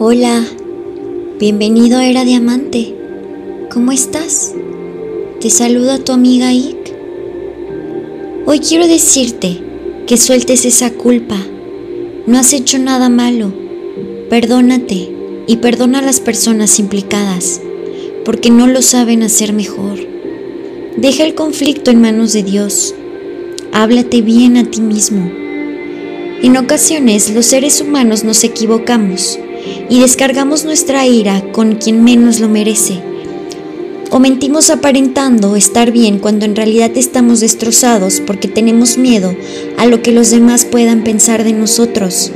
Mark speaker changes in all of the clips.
Speaker 1: Hola, bienvenido a Era Diamante. ¿Cómo estás? Te saluda tu amiga Ike. Hoy quiero decirte que sueltes esa culpa. No has hecho nada malo. Perdónate y perdona a las personas implicadas, porque no lo saben hacer mejor. Deja el conflicto en manos de Dios. Háblate bien a ti mismo. En ocasiones los seres humanos nos equivocamos y descargamos nuestra ira con quien menos lo merece. O mentimos aparentando estar bien cuando en realidad estamos destrozados porque tenemos miedo a lo que los demás puedan pensar de nosotros.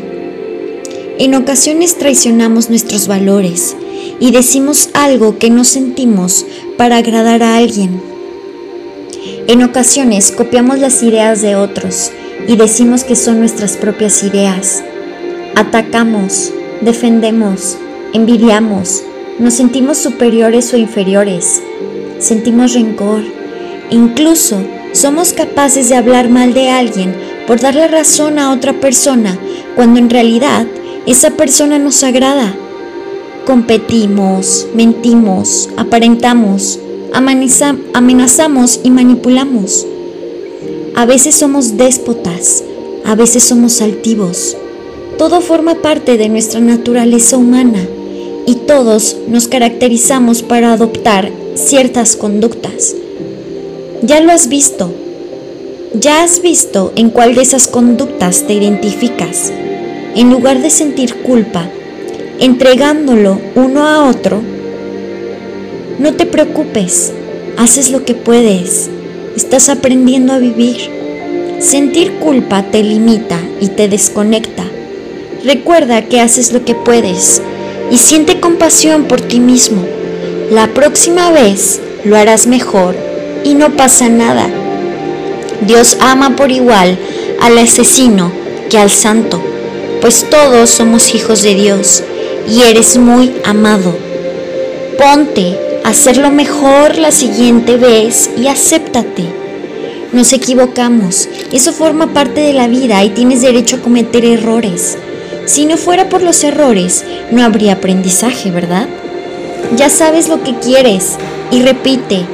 Speaker 1: En ocasiones traicionamos nuestros valores y decimos algo que no sentimos para agradar a alguien. En ocasiones copiamos las ideas de otros y decimos que son nuestras propias ideas. Atacamos, defendemos, envidiamos, nos sentimos superiores o inferiores, sentimos rencor, incluso somos capaces de hablar mal de alguien por darle razón a otra persona cuando en realidad esa persona nos agrada. Competimos, mentimos, aparentamos, amenazamos y manipulamos. A veces somos déspotas, a veces somos altivos, todo forma parte de nuestra naturaleza humana y todos nos caracterizamos para adoptar ciertas conductas. Ya lo has visto. Ya has visto en cuál de esas conductas te identificas. En lugar de sentir culpa, entregándolo uno a otro, no te preocupes, haces lo que puedes, estás aprendiendo a vivir. Sentir culpa te limita y te desconecta Recuerda que haces lo que puedes y siente compasión por ti mismo. La próxima vez lo harás mejor y no pasa nada. Dios ama por igual al asesino que al santo, pues todos somos hijos de Dios y eres muy amado. Ponte a hacerlo mejor la siguiente vez y acéptate. Nos equivocamos, eso forma parte de la vida y tienes derecho a cometer errores. Si no fuera por los errores, no habría aprendizaje, ¿verdad? Ya sabes lo que quieres y repite,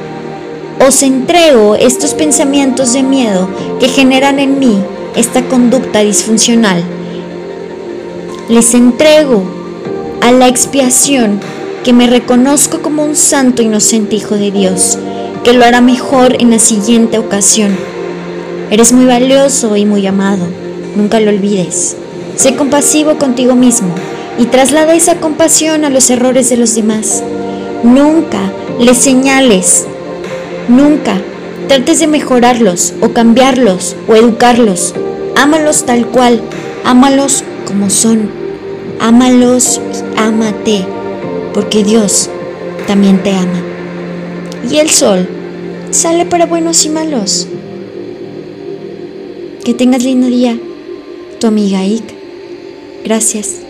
Speaker 1: os entrego estos pensamientos de miedo que generan en mí esta conducta disfuncional. Les entrego a la expiación que me reconozco como un santo inocente hijo de Dios, que lo hará mejor en la siguiente ocasión. Eres muy valioso y muy amado, nunca lo olvides. Sé compasivo contigo mismo y traslada esa compasión a los errores de los demás. Nunca les señales, nunca trates de mejorarlos o cambiarlos o educarlos. Ámalos tal cual, ámalos como son. Ámalos y ámate, porque Dios también te ama. Y el sol sale para buenos y malos. Que tengas lindo día, tu amiga Ike. Gracias.